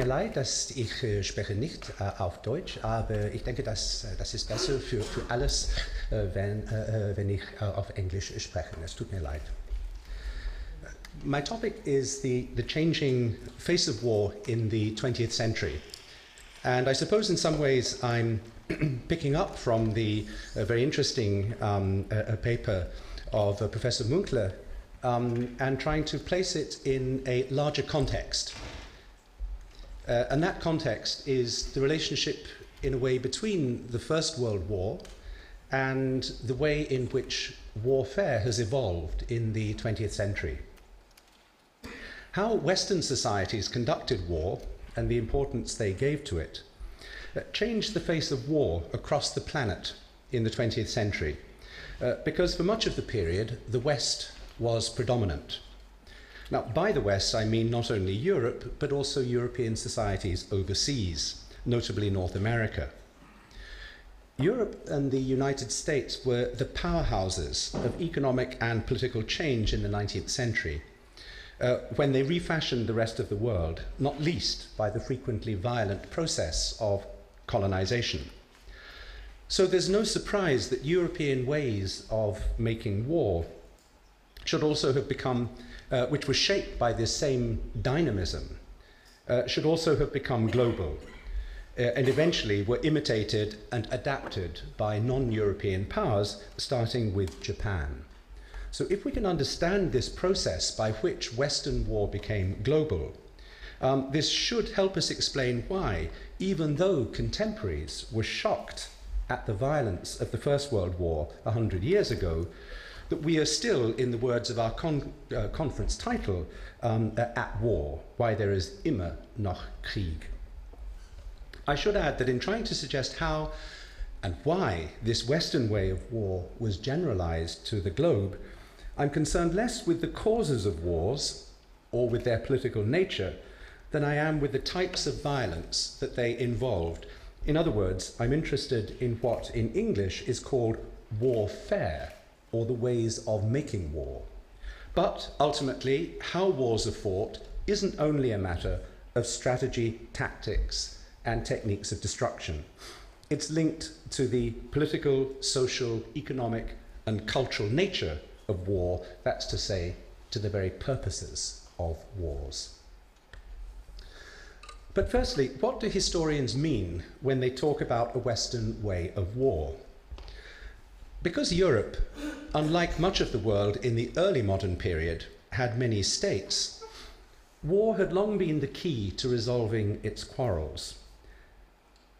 mir leid, dass ich äh, spreche nicht äh, auf Deutsch, aber ich denke, dass, äh, das ist besser für, für alles, äh, wenn, äh, wenn ich auf Englisch spreche. Es tut mir leid. My topic is the, the changing face of war in the 20th century. And I suppose in some ways I'm picking up from the very interesting um, paper of Professor Münkler um, and trying to place it in a larger context. Uh, and that context is the relationship, in a way, between the First World War and the way in which warfare has evolved in the 20th century. How Western societies conducted war and the importance they gave to it uh, changed the face of war across the planet in the 20th century. Uh, because for much of the period, the West was predominant. Now, by the West, I mean not only Europe, but also European societies overseas, notably North America. Europe and the United States were the powerhouses of economic and political change in the 19th century, uh, when they refashioned the rest of the world, not least by the frequently violent process of colonization. So there's no surprise that European ways of making war should also have become uh, which was shaped by this same dynamism, uh, should also have become global uh, and eventually were imitated and adapted by non European powers, starting with Japan. So, if we can understand this process by which Western war became global, um, this should help us explain why, even though contemporaries were shocked at the violence of the First World War a hundred years ago, that we are still, in the words of our con uh, conference title, um, at war, why there is immer noch Krieg. I should add that in trying to suggest how and why this Western way of war was generalized to the globe, I'm concerned less with the causes of wars or with their political nature than I am with the types of violence that they involved. In other words, I'm interested in what in English is called warfare or the ways of making war. But ultimately, how wars are fought isn't only a matter of strategy, tactics, and techniques of destruction. It's linked to the political, social, economic, and cultural nature of war, that's to say, to the very purposes of wars. But firstly, what do historians mean when they talk about a Western way of war? Because Europe, unlike much of the world in the early modern period, had many states, war had long been the key to resolving its quarrels.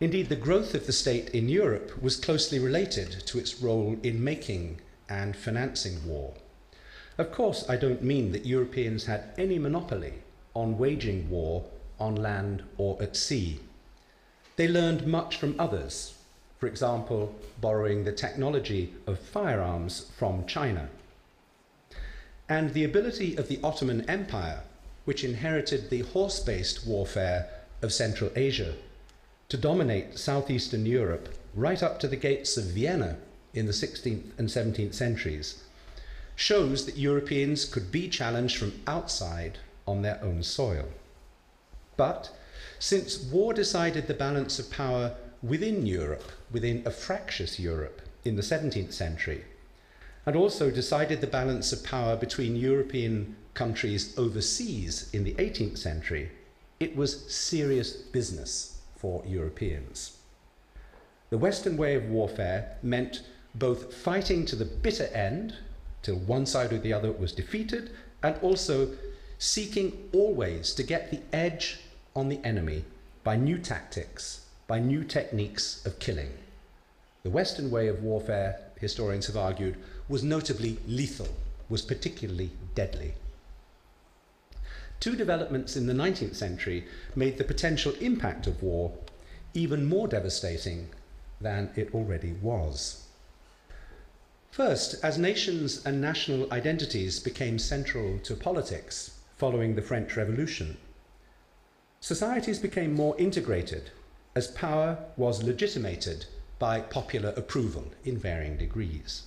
Indeed, the growth of the state in Europe was closely related to its role in making and financing war. Of course, I don't mean that Europeans had any monopoly on waging war on land or at sea. They learned much from others, for example, borrowing the technology of firearms from China. And the ability of the Ottoman Empire, which inherited the horse based warfare of Central Asia, to dominate southeastern Europe right up to the gates of Vienna in the 16th and 17th centuries, shows that Europeans could be challenged from outside on their own soil. But since war decided the balance of power within Europe, within a fractious Europe in the 17th century, and also decided the balance of power between European countries overseas in the 18th century, it was serious business for Europeans. The Western way of warfare meant both fighting to the bitter end, till one side or the other was defeated, and also seeking always to get the edge on the enemy by new tactics by new techniques of killing. The Western way of warfare, historians have argued, was notably lethal, was particularly deadly. Two developments in the 19th century made the potential impact of war even more devastating than it already was. First, as nations and national identities became central to politics following the French Revolution, societies became more integrated as power was legitimated by popular approval in varying degrees.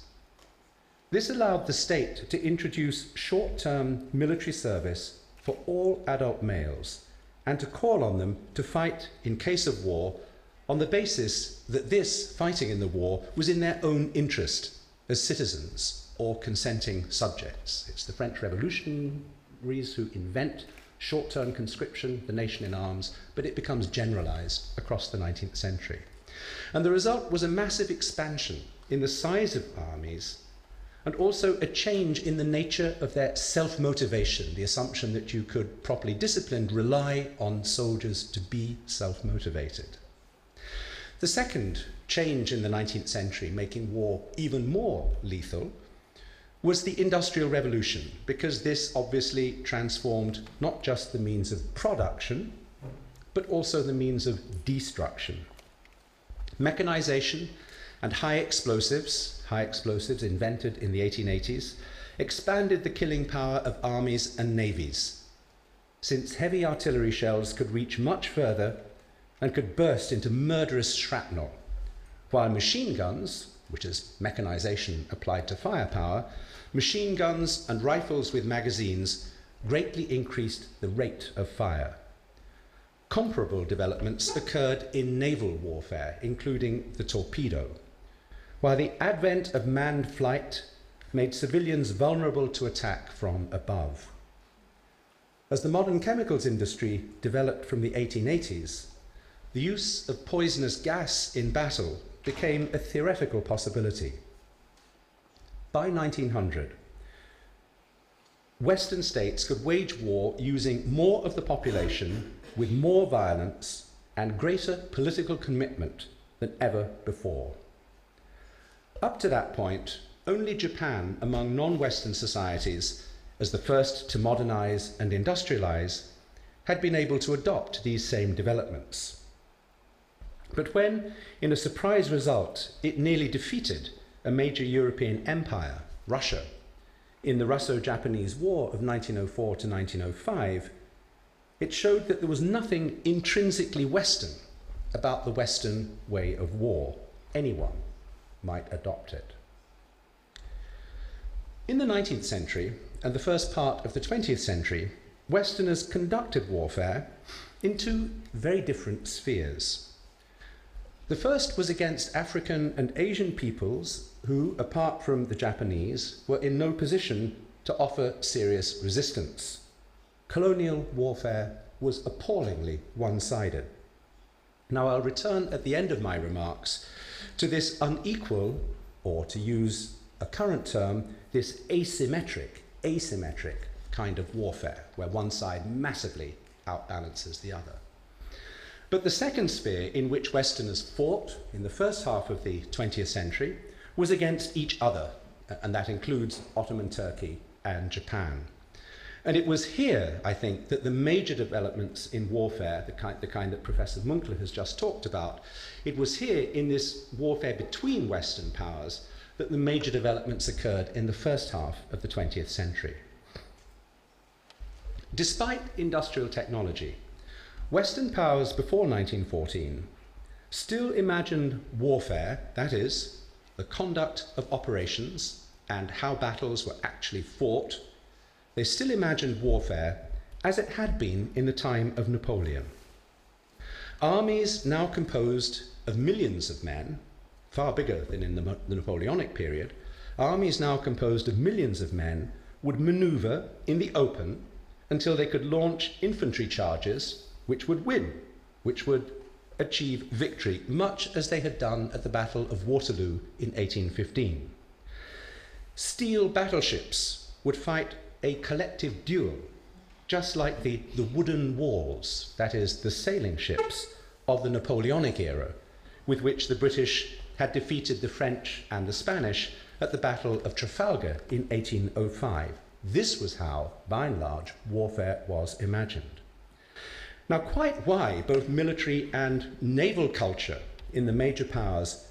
This allowed the state to introduce short term military service for all adult males and to call on them to fight in case of war on the basis that this fighting in the war was in their own interest as citizens or consenting subjects. It's the French revolutionaries who invent short term conscription, the nation in arms, but it becomes generalized across the 19th century. And the result was a massive expansion in the size of armies and also a change in the nature of their self motivation, the assumption that you could, properly disciplined, rely on soldiers to be self motivated. The second change in the 19th century, making war even more lethal, was the Industrial Revolution, because this obviously transformed not just the means of production, but also the means of destruction. Mechanization and high explosives high explosives invented in the 1880s, expanded the killing power of armies and navies, since heavy artillery shells could reach much further and could burst into murderous shrapnel, while machine guns, which is mechanization applied to firepower, machine guns and rifles with magazines greatly increased the rate of fire. Comparable developments occurred in naval warfare, including the torpedo while the advent of manned flight made civilians vulnerable to attack from above. As the modern chemicals industry developed from the 1880s, the use of poisonous gas in battle became a theoretical possibility. By 1900, Western states could wage war using more of the population with more violence and greater political commitment than ever before. Up to that point, only Japan among non Western societies, as the first to modernize and industrialize, had been able to adopt these same developments. But when, in a surprise result, it nearly defeated a major European empire, Russia, in the Russo Japanese War of 1904 to 1905, it showed that there was nothing intrinsically Western about the Western way of war. Anyone might adopt it. In the 19th century and the first part of the 20th century, Westerners conducted warfare in two very different spheres. The first was against African and Asian peoples who, apart from the Japanese, were in no position to offer serious resistance. Colonial warfare was appallingly one sided. Now, I'll return at the end of my remarks to this unequal, or to use a current term, this asymmetric, asymmetric kind of warfare, where one side massively outbalances the other. But the second sphere in which Westerners fought in the first half of the 20th century was against each other, and that includes Ottoman Turkey and Japan. And it was here, I think, that the major developments in warfare, the kind, the kind that Professor Münkler has just talked about, it was here in this warfare between Western powers that the major developments occurred in the first half of the 20th century. Despite industrial technology, Western powers before 1914 still imagined warfare, that is, the conduct of operations and how battles were actually fought they still imagined warfare as it had been in the time of Napoleon. Armies now composed of millions of men, far bigger than in the, the Napoleonic period, armies now composed of millions of men would maneuver in the open until they could launch infantry charges which would win, which would achieve victory, much as they had done at the Battle of Waterloo in 1815. Steel battleships would fight a collective duel, just like the, the wooden walls, that is, the sailing ships of the Napoleonic era, with which the British had defeated the French and the Spanish at the Battle of Trafalgar in 1805. This was how, by and large, warfare was imagined. Now, quite why both military and naval culture in the major powers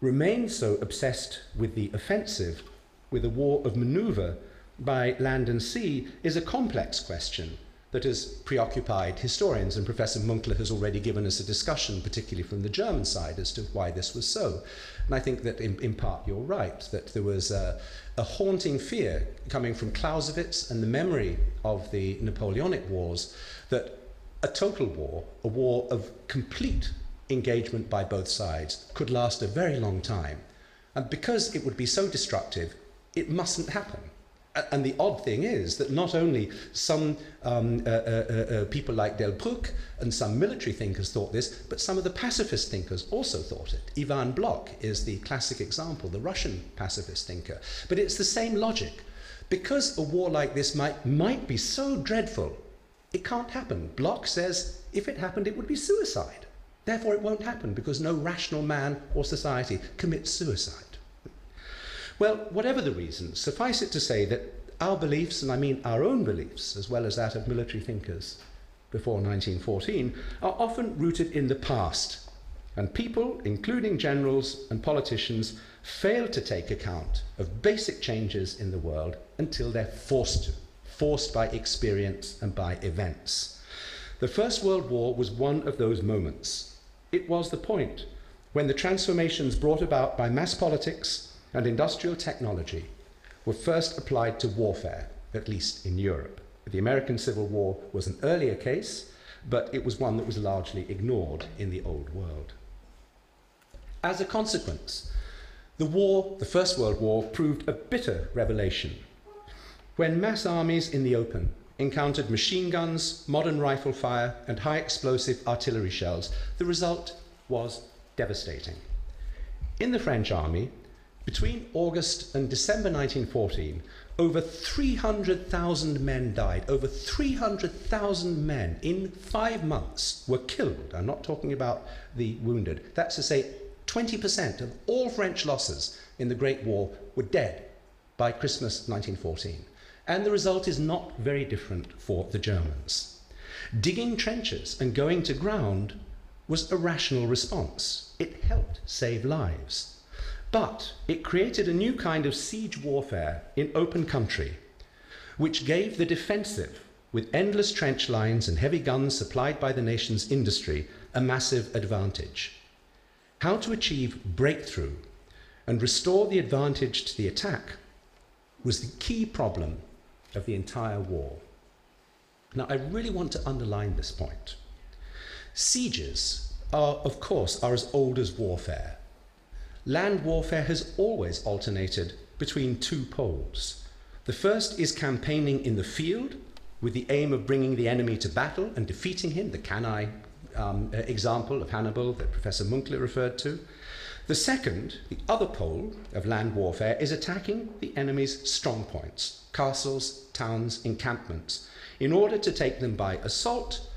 remained so obsessed with the offensive, with a war of maneuver by land and sea is a complex question that has preoccupied historians, and Professor Münkler has already given us a discussion, particularly from the German side, as to why this was so. And I think that in, in part you're right, that there was a, a, haunting fear coming from Clausewitz and the memory of the Napoleonic Wars that a total war, a war of complete engagement by both sides, could last a very long time. And because it would be so destructive, it mustn't happen. And the odd thing is that not only some um, uh, uh, uh, uh, people like Delbrück and some military thinkers thought this, but some of the pacifist thinkers also thought it. Ivan Bloch is the classic example, the Russian pacifist thinker. But it's the same logic. Because a war like this might, might be so dreadful, it can't happen. Bloch says if it happened, it would be suicide. Therefore, it won't happen because no rational man or society commits suicide. Well, whatever the reason, suffice it to say that our beliefs, and I mean our own beliefs, as well as that of military thinkers before 1914, are often rooted in the past. And people, including generals and politicians, fail to take account of basic changes in the world until they're forced to, forced by experience and by events. The First World War was one of those moments. It was the point when the transformations brought about by mass politics and industrial technology were first applied to warfare, at least in Europe. The American Civil War was an earlier case, but it was one that was largely ignored in the Old World. As a consequence, the war, the First World War, proved a bitter revelation. When mass armies in the open encountered machine guns, modern rifle fire, and high explosive artillery shells, the result was devastating. In the French army, between August and December 1914, over 300,000 men died. Over 300,000 men in five months were killed. I'm not talking about the wounded. That's to say, 20% of all French losses in the Great War were dead by Christmas 1914. And the result is not very different for the Germans. Digging trenches and going to ground was a rational response. It helped save lives. But it created a new kind of siege warfare in open country, which gave the defensive, with endless trench lines and heavy guns supplied by the nation's industry, a massive advantage. How to achieve breakthrough and restore the advantage to the attack was the key problem of the entire war. Now, I really want to underline this point. Sieges are, of course, are as old as warfare land warfare has always alternated between two poles. The first is campaigning in the field with the aim of bringing the enemy to battle and defeating him, the Cannae um, example of Hannibal that Professor Münkler referred to. The second, the other pole of land warfare, is attacking the enemy's strong points, castles, towns, encampments, in order to take them by assault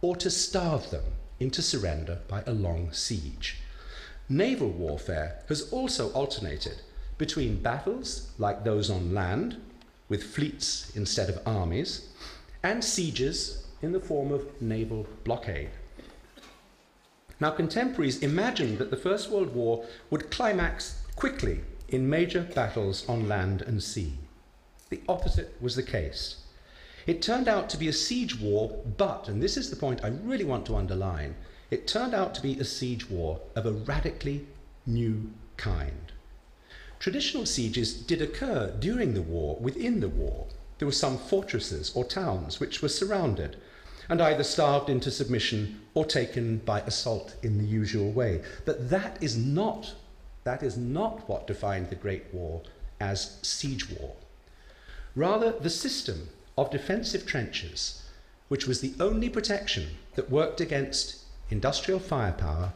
or to starve them into surrender by a long siege. Naval warfare has also alternated between battles like those on land, with fleets instead of armies, and sieges in the form of naval blockade. Now, contemporaries imagined that the First World War would climax quickly in major battles on land and sea. The opposite was the case. It turned out to be a siege war, but, and this is the point I really want to underline, it turned out to be a siege war of a radically new kind. Traditional sieges did occur during the war, within the war. There were some fortresses or towns which were surrounded and either starved into submission or taken by assault in the usual way. But that is not, that is not what defined the Great War as siege war. Rather, the system of defensive trenches, which was the only protection that worked against industrial firepower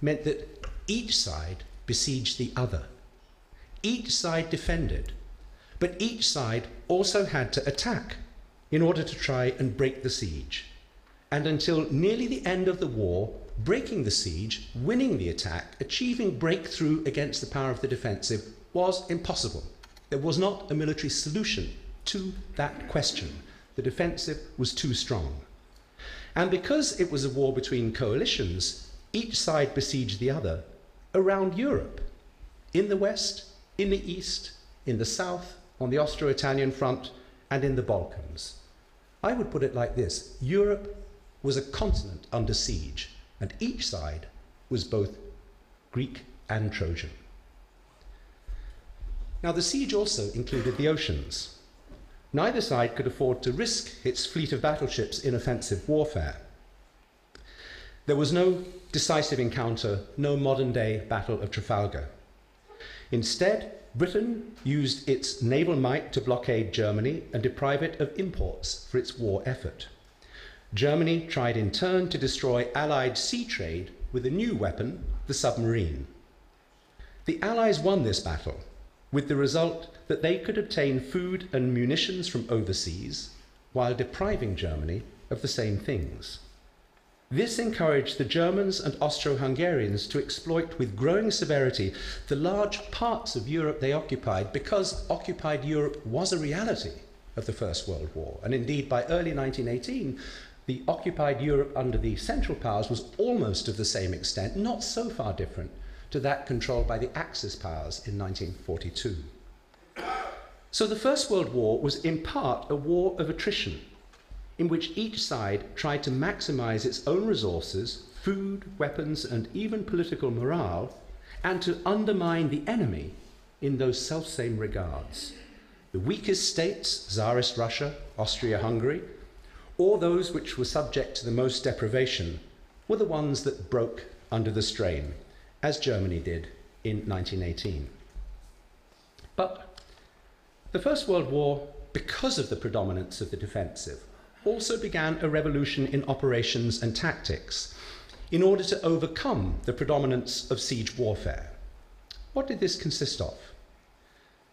meant that each side besieged the other. Each side defended, but each side also had to attack in order to try and break the siege. And until nearly the end of the war, breaking the siege, winning the attack, achieving breakthrough against the power of the defensive was impossible. There was not a military solution to that question. The defensive was too strong. And because it was a war between coalitions, each side besieged the other around Europe, in the west, in the east, in the south, on the Austro Italian front, and in the Balkans. I would put it like this Europe was a continent under siege, and each side was both Greek and Trojan. Now, the siege also included the oceans. Neither side could afford to risk its fleet of battleships in offensive warfare. There was no decisive encounter, no modern day Battle of Trafalgar. Instead, Britain used its naval might to blockade Germany and deprive it of imports for its war effort. Germany tried in turn to destroy Allied sea trade with a new weapon, the submarine. The Allies won this battle, with the result that they could obtain food and munitions from overseas while depriving Germany of the same things. This encouraged the Germans and Austro Hungarians to exploit with growing severity the large parts of Europe they occupied because occupied Europe was a reality of the First World War. And indeed, by early 1918, the occupied Europe under the Central Powers was almost of the same extent, not so far different to that controlled by the Axis powers in 1942. So the First World War was in part a war of attrition in which each side tried to maximize its own resources, food, weapons, and even political morale, and to undermine the enemy in those selfsame regards. The weakest states, Tsarist Russia, Austria Hungary, or those which were subject to the most deprivation, were the ones that broke under the strain, as Germany did in 1918. But the First World War, because of the predominance of the defensive, also began a revolution in operations and tactics in order to overcome the predominance of siege warfare. What did this consist of?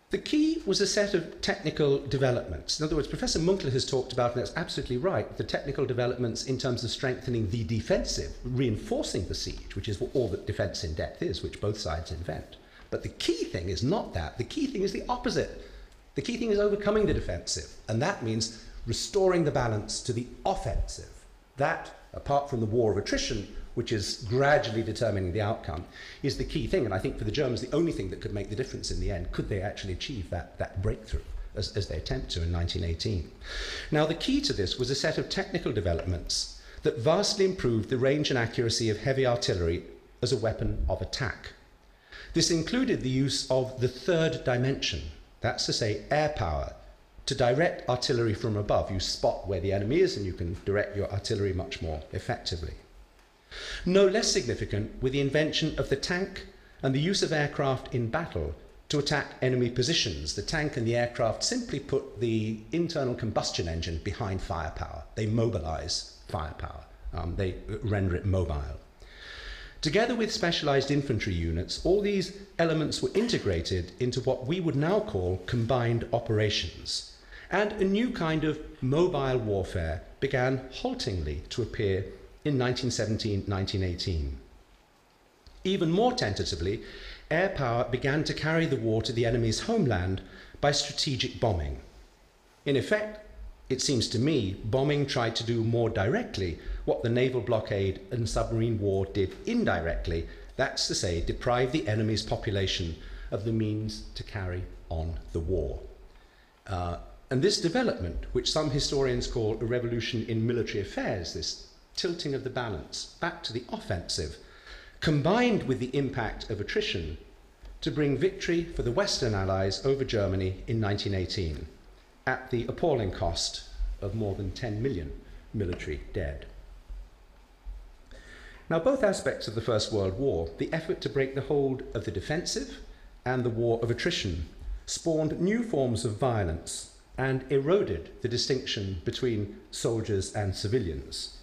The key was a set of technical developments. In other words, Professor Münkler has talked about, and that's absolutely right, the technical developments in terms of strengthening the defensive, reinforcing the siege, which is all that defense in depth is, which both sides invent. But the key thing is not that. The key thing is the opposite. The key thing is overcoming the defensive. And that means restoring the balance to the offensive. That, apart from the war of attrition, which is gradually determining the outcome, is the key thing. And I think for the Germans, the only thing that could make the difference in the end, could they actually achieve that, that breakthrough, as, as they attempt to in 1918. Now, the key to this was a set of technical developments that vastly improved the range and accuracy of heavy artillery as a weapon of attack. This included the use of the third dimension, that's to say, air power, to direct artillery from above, you spot where the enemy is and you can direct your artillery much more effectively. No less significant were the invention of the tank and the use of aircraft in battle to attack enemy positions. The tank and the aircraft simply put the internal combustion engine behind firepower. They mobilize firepower, um, they render it mobile. Together with specialized infantry units, all these elements were integrated into what we would now call combined operations and a new kind of mobile warfare began haltingly to appear in 1917 1918. Even more tentatively, air power began to carry the war to the enemy's homeland by strategic bombing. In effect, it seems to me, bombing tried to do more directly what the naval blockade and submarine war did indirectly, that's to say, deprive the enemy's population of the means to carry on the war. Uh, and this development, which some historians call a revolution in military affairs, this tilting of the balance back to the offensive, combined with the impact of attrition to bring victory for the Western Allies over Germany in 1918 at the appalling cost of more than 10 million military dead. Now, both aspects of the First World War, the effort to break the hold of the defensive and the war of attrition, spawned new forms of violence and eroded the distinction between soldiers and civilians.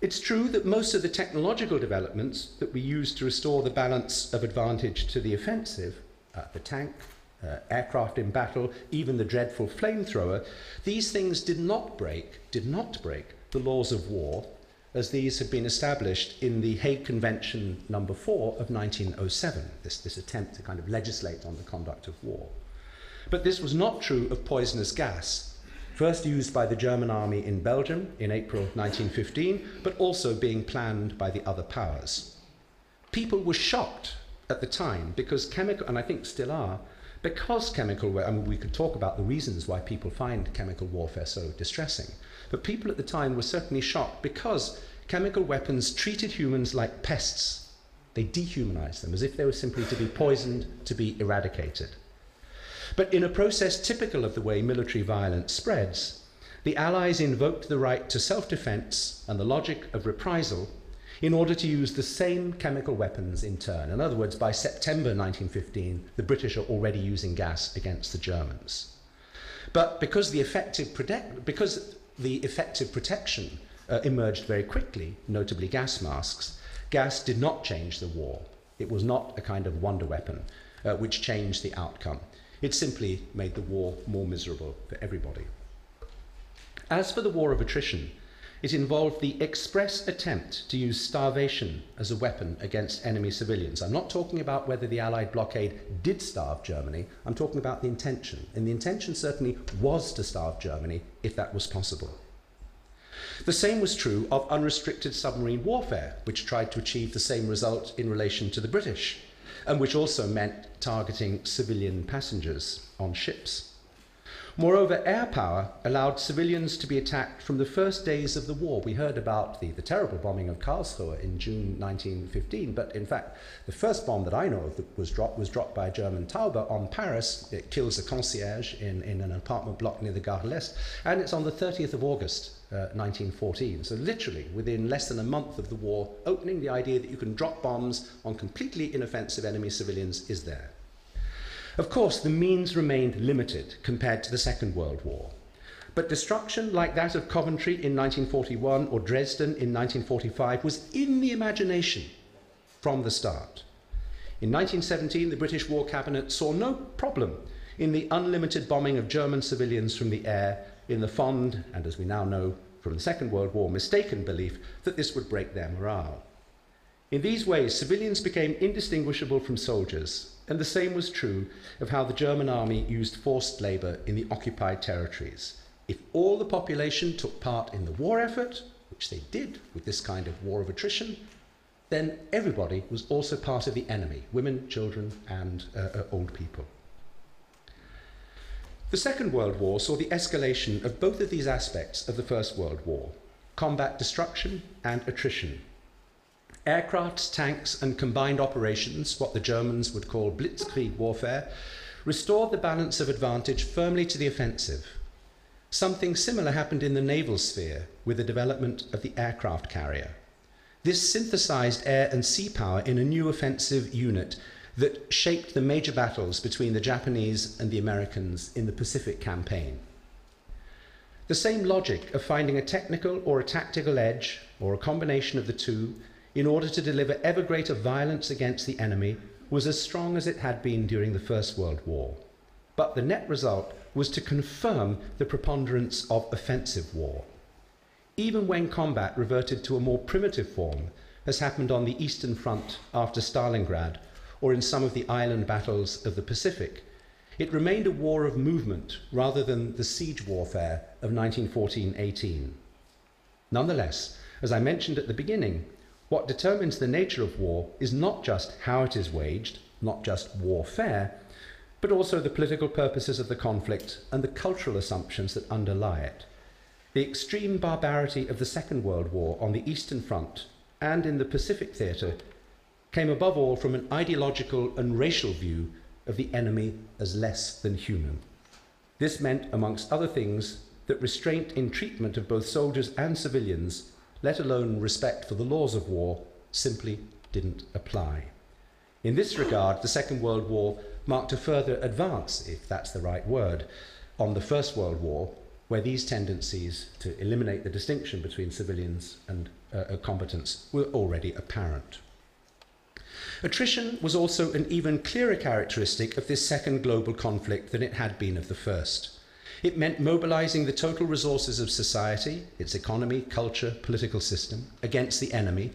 It's true that most of the technological developments that we use to restore the balance of advantage to the offensive, uh, the tank, uh, aircraft in battle, even the dreadful flamethrower, these things did not break, did not break the laws of war as these had been established in the Hague Convention number 4 of 1907, this, this attempt to kind of legislate on the conduct of war. But this was not true of poisonous gas, first used by the German army in Belgium in April 1915, but also being planned by the other powers. People were shocked at the time because chemical, and I think still are, because chemical, I mean, we could talk about the reasons why people find chemical warfare so distressing, but people at the time were certainly shocked because chemical weapons treated humans like pests. They dehumanized them as if they were simply to be poisoned, to be eradicated. But in a process typical of the way military violence spreads, the Allies invoked the right to self defense and the logic of reprisal in order to use the same chemical weapons in turn. In other words, by September 1915, the British are already using gas against the Germans. But because the effective, because the effective protection uh, emerged very quickly, notably gas masks, gas did not change the war. It was not a kind of wonder weapon uh, which changed the outcome. It simply made the war more miserable for everybody. As for the war of attrition, it involved the express attempt to use starvation as a weapon against enemy civilians. I'm not talking about whether the Allied blockade did starve Germany, I'm talking about the intention. And the intention certainly was to starve Germany if that was possible. The same was true of unrestricted submarine warfare, which tried to achieve the same result in relation to the British, and which also meant targeting civilian passengers on ships. Moreover, air power allowed civilians to be attacked from the first days of the war. We heard about the, the terrible bombing of Karlsruhe in June 1915, but in fact, the first bomb that I know of that was dropped was dropped by a German Taube on Paris. It kills a concierge in, in an apartment block near the Gare de l'Est, and it's on the 30th of August. Uh, 1914. So, literally, within less than a month of the war opening, the idea that you can drop bombs on completely inoffensive enemy civilians is there. Of course, the means remained limited compared to the Second World War. But destruction like that of Coventry in 1941 or Dresden in 1945 was in the imagination from the start. In 1917, the British War Cabinet saw no problem in the unlimited bombing of German civilians from the air in the fond, and as we now know from the Second World War, mistaken belief that this would break their morale. In these ways, civilians became indistinguishable from soldiers, and the same was true of how the German army used forced labour in the occupied territories. If all the population took part in the war effort, which they did with this kind of war of attrition, then everybody was also part of the enemy women, children, and uh, uh, old people. The Second World War saw the escalation of both of these aspects of the First World War combat destruction and attrition Aircrafts, tanks, and combined operations, what the Germans would call blitzkrieg warfare, restored the balance of advantage firmly to the offensive. Something similar happened in the naval sphere with the development of the aircraft carrier. This synthesized air and sea power in a new offensive unit that shaped the major battles between the Japanese and the Americans in the Pacific campaign. The same logic of finding a technical or a tactical edge, or a combination of the two, in order to deliver ever greater violence against the enemy was as strong as it had been during the First World War. But the net result was to confirm the preponderance of offensive war. Even when combat reverted to a more primitive form, as happened on the Eastern Front after Stalingrad or in some of the island battles of the Pacific, it remained a war of movement rather than the siege warfare of 1914 18. Nonetheless, as I mentioned at the beginning, what determines the nature of war is not just how it is waged, not just warfare, but also the political purposes of the conflict and the cultural assumptions that underlie it. The extreme barbarity of the Second World War on the Eastern Front and in the Pacific theatre came above all from an ideological and racial view of the enemy as less than human. This meant, amongst other things, that restraint in treatment of both soldiers and civilians let alone respect for the laws of war, simply didn't apply. In this regard, the Second World War marked a further advance, if that's the right word, on the First World War, where these tendencies to eliminate the distinction between civilians and uh, combatants were already apparent. Attrition was also an even clearer characteristic of this second global conflict than it had been of the first. It meant mobilizing the total resources of society, its economy, culture, political system, against the enemy,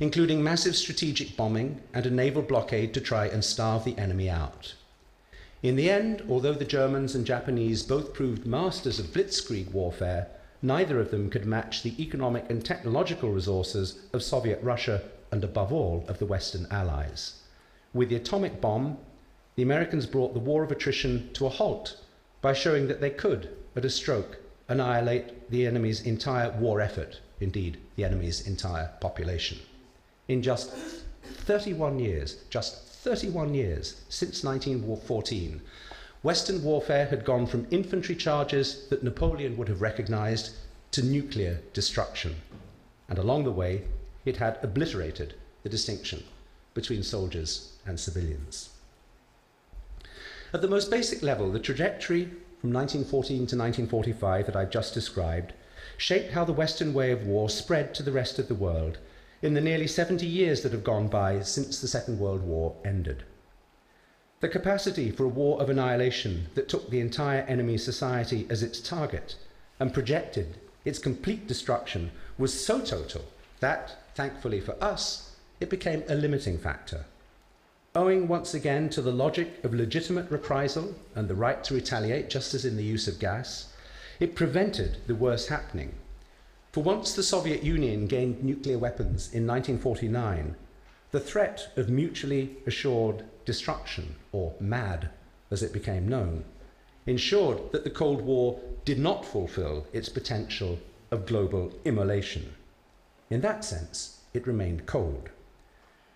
including massive strategic bombing and a naval blockade to try and starve the enemy out. In the end, although the Germans and Japanese both proved masters of blitzkrieg warfare, neither of them could match the economic and technological resources of Soviet Russia and, above all, of the Western Allies. With the atomic bomb, the Americans brought the war of attrition to a halt by showing that they could, at a stroke, annihilate the enemy's entire war effort, indeed, the enemy's entire population. In just 31 years, just 31 years since 1914, Western warfare had gone from infantry charges that Napoleon would have recognized to nuclear destruction. And along the way, it had obliterated the distinction between soldiers and civilians. At the most basic level, the trajectory from 1914 to 1945 that I've just described shaped how the Western way of war spread to the rest of the world in the nearly 70 years that have gone by since the Second World War ended. The capacity for a war of annihilation that took the entire enemy society as its target and projected its complete destruction was so total that, thankfully for us, it became a limiting factor. Owing once again to the logic of legitimate reprisal and the right to retaliate, just as in the use of gas, it prevented the worst happening. For once the Soviet Union gained nuclear weapons in 1949, the threat of mutually assured destruction, or MAD as it became known, ensured that the Cold War did not fulfill its potential of global immolation. In that sense, it remained cold.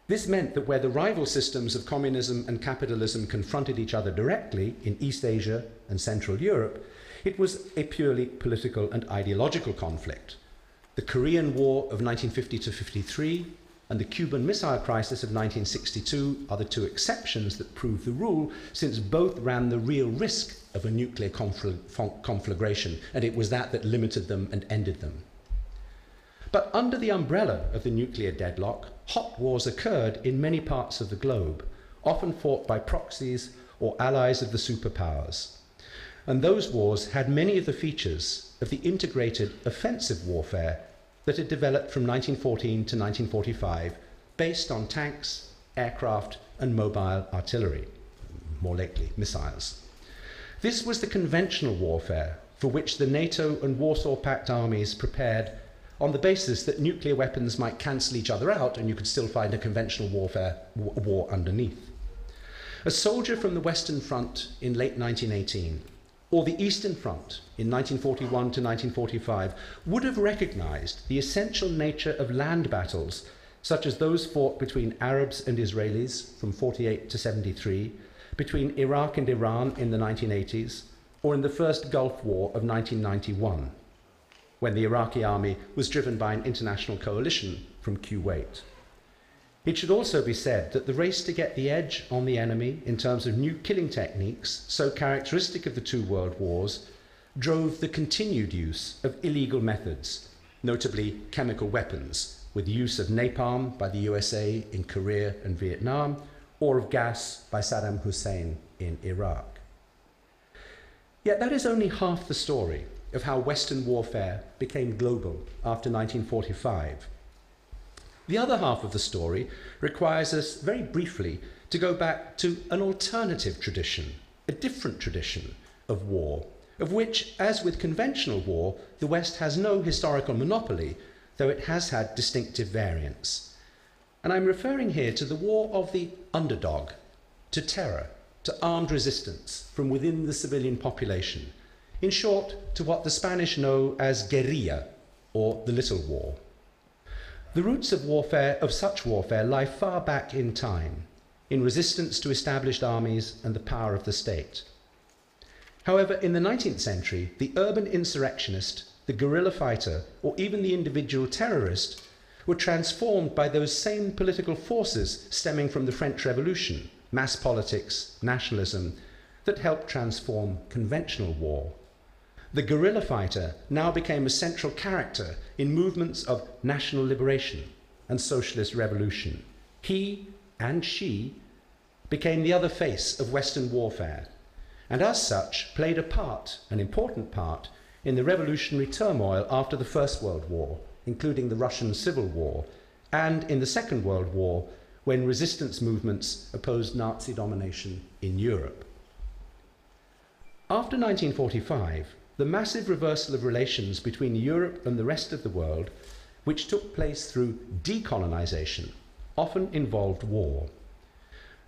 This meant that where the rival systems of communism and capitalism confronted each other directly in East Asia and Central Europe, it was a purely political and ideological conflict. The Korean War of 1950 to 53 and the Cuban Missile Crisis of 1962 are the two exceptions that prove the rule, since both ran the real risk of a nuclear conflagration, and it was that that limited them and ended them. But under the umbrella of the nuclear deadlock, hot wars occurred in many parts of the globe, often fought by proxies or allies of the superpowers. And those wars had many of the features of the integrated offensive warfare that had developed from 1914 to 1945 based on tanks, aircraft, and mobile artillery, more lately, missiles. This was the conventional warfare for which the NATO and Warsaw Pact armies prepared on the basis that nuclear weapons might cancel each other out and you could still find a conventional warfare war underneath. A soldier from the Western Front in late 1918 or the Eastern Front in 1941 to 1945 would have recognized the essential nature of land battles such as those fought between Arabs and Israelis from 48 to 73 between Iraq and Iran in the 1980s, or in the first Gulf War of 1991, when the Iraqi army was driven by an international coalition from Kuwait. It should also be said that the race to get the edge on the enemy in terms of new killing techniques, so characteristic of the two world wars, drove the continued use of illegal methods, notably chemical weapons, with the use of napalm by the USA in Korea and Vietnam, or of gas by Saddam Hussein in Iraq. Yet that is only half the story of how Western warfare became global after 1945. The other half of the story requires us very briefly to go back to an alternative tradition, a different tradition of war, of which, as with conventional war, the West has no historical monopoly, though it has had distinctive variants. And I'm referring here to the war of the underdog, to terror, to armed resistance from within the civilian population. In short, to what the Spanish know as guerrilla, or the little war. The roots of warfare, of such warfare, lie far back in time, in resistance to established armies and the power of the state. However, in the 19th century, the urban insurrectionist, the guerrilla fighter, or even the individual terrorist were transformed by those same political forces stemming from the French Revolution, mass politics, nationalism, that helped transform conventional war. The guerrilla fighter now became a central character in movements of national liberation and socialist revolution. He and she became the other face of Western warfare, and as such played a part, an important part, in the revolutionary turmoil after the First World War including the Russian Civil War, and in the Second World War, when resistance movements opposed Nazi domination in Europe. After 1945, the massive reversal of relations between Europe and the rest of the world, which took place through decolonization, often involved war.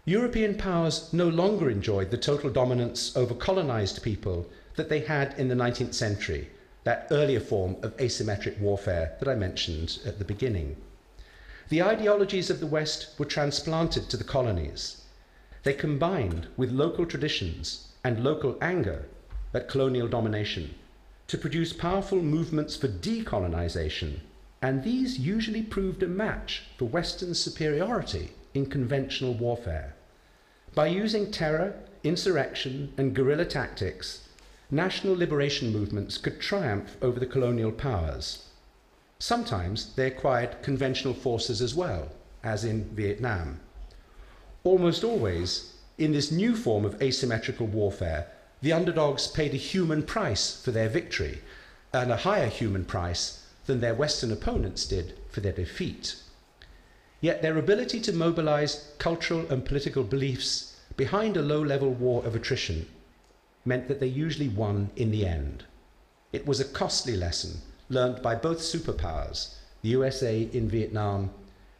European powers no longer enjoyed the total dominance over colonized people that they had in the 19th century, that earlier form of asymmetric warfare that I mentioned at the beginning. The ideologies of the West were transplanted to the colonies. They combined with local traditions and local anger at colonial domination to produce powerful movements for decolonization and these usually proved a match for Western superiority in conventional warfare. By using terror, insurrection, and guerrilla tactics, national liberation movements could triumph over the colonial powers. Sometimes they acquired conventional forces as well, as in Vietnam. Almost always, in this new form of asymmetrical warfare, the underdogs paid a human price for their victory, and a higher human price than their Western opponents did for their defeat. Yet their ability to mobilize cultural and political beliefs behind a low level war of attrition meant that they usually won in the end. It was a costly lesson learned by both superpowers, the USA in Vietnam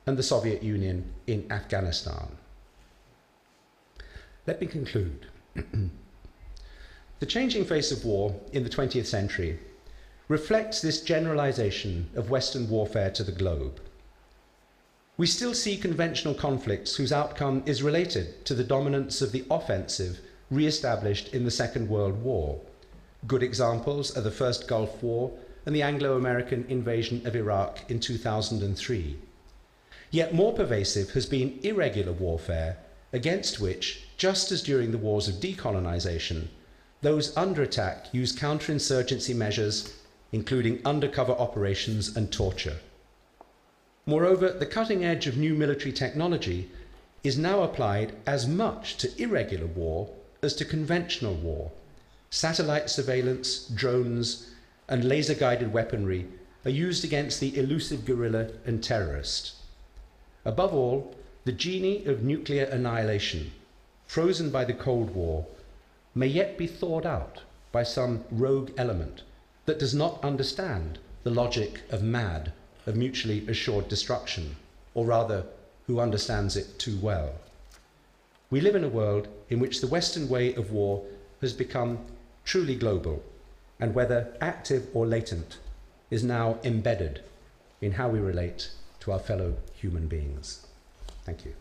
and the Soviet Union in Afghanistan. Let me conclude. the changing face of war in the 20th century reflects this generalization of Western warfare to the globe. We still see conventional conflicts whose outcome is related to the dominance of the offensive re established in the Second World War. Good examples are the First Gulf War and the Anglo American invasion of Iraq in 2003. Yet more pervasive has been irregular warfare, against which, just as during the wars of decolonization, those under attack use counterinsurgency measures, including undercover operations and torture. Moreover, the cutting edge of new military technology is now applied as much to irregular war as to conventional war. Satellite surveillance, drones, and laser guided weaponry are used against the elusive guerrilla and terrorist. Above all, the genie of nuclear annihilation, frozen by the Cold War, may yet be thawed out by some rogue element that does not understand the logic of MAD, of mutually assured destruction, or rather, who understands it too well. We live in a world in which the Western way of war has become truly global, and whether active or latent, is now embedded in how we relate to our fellow human beings. Thank you.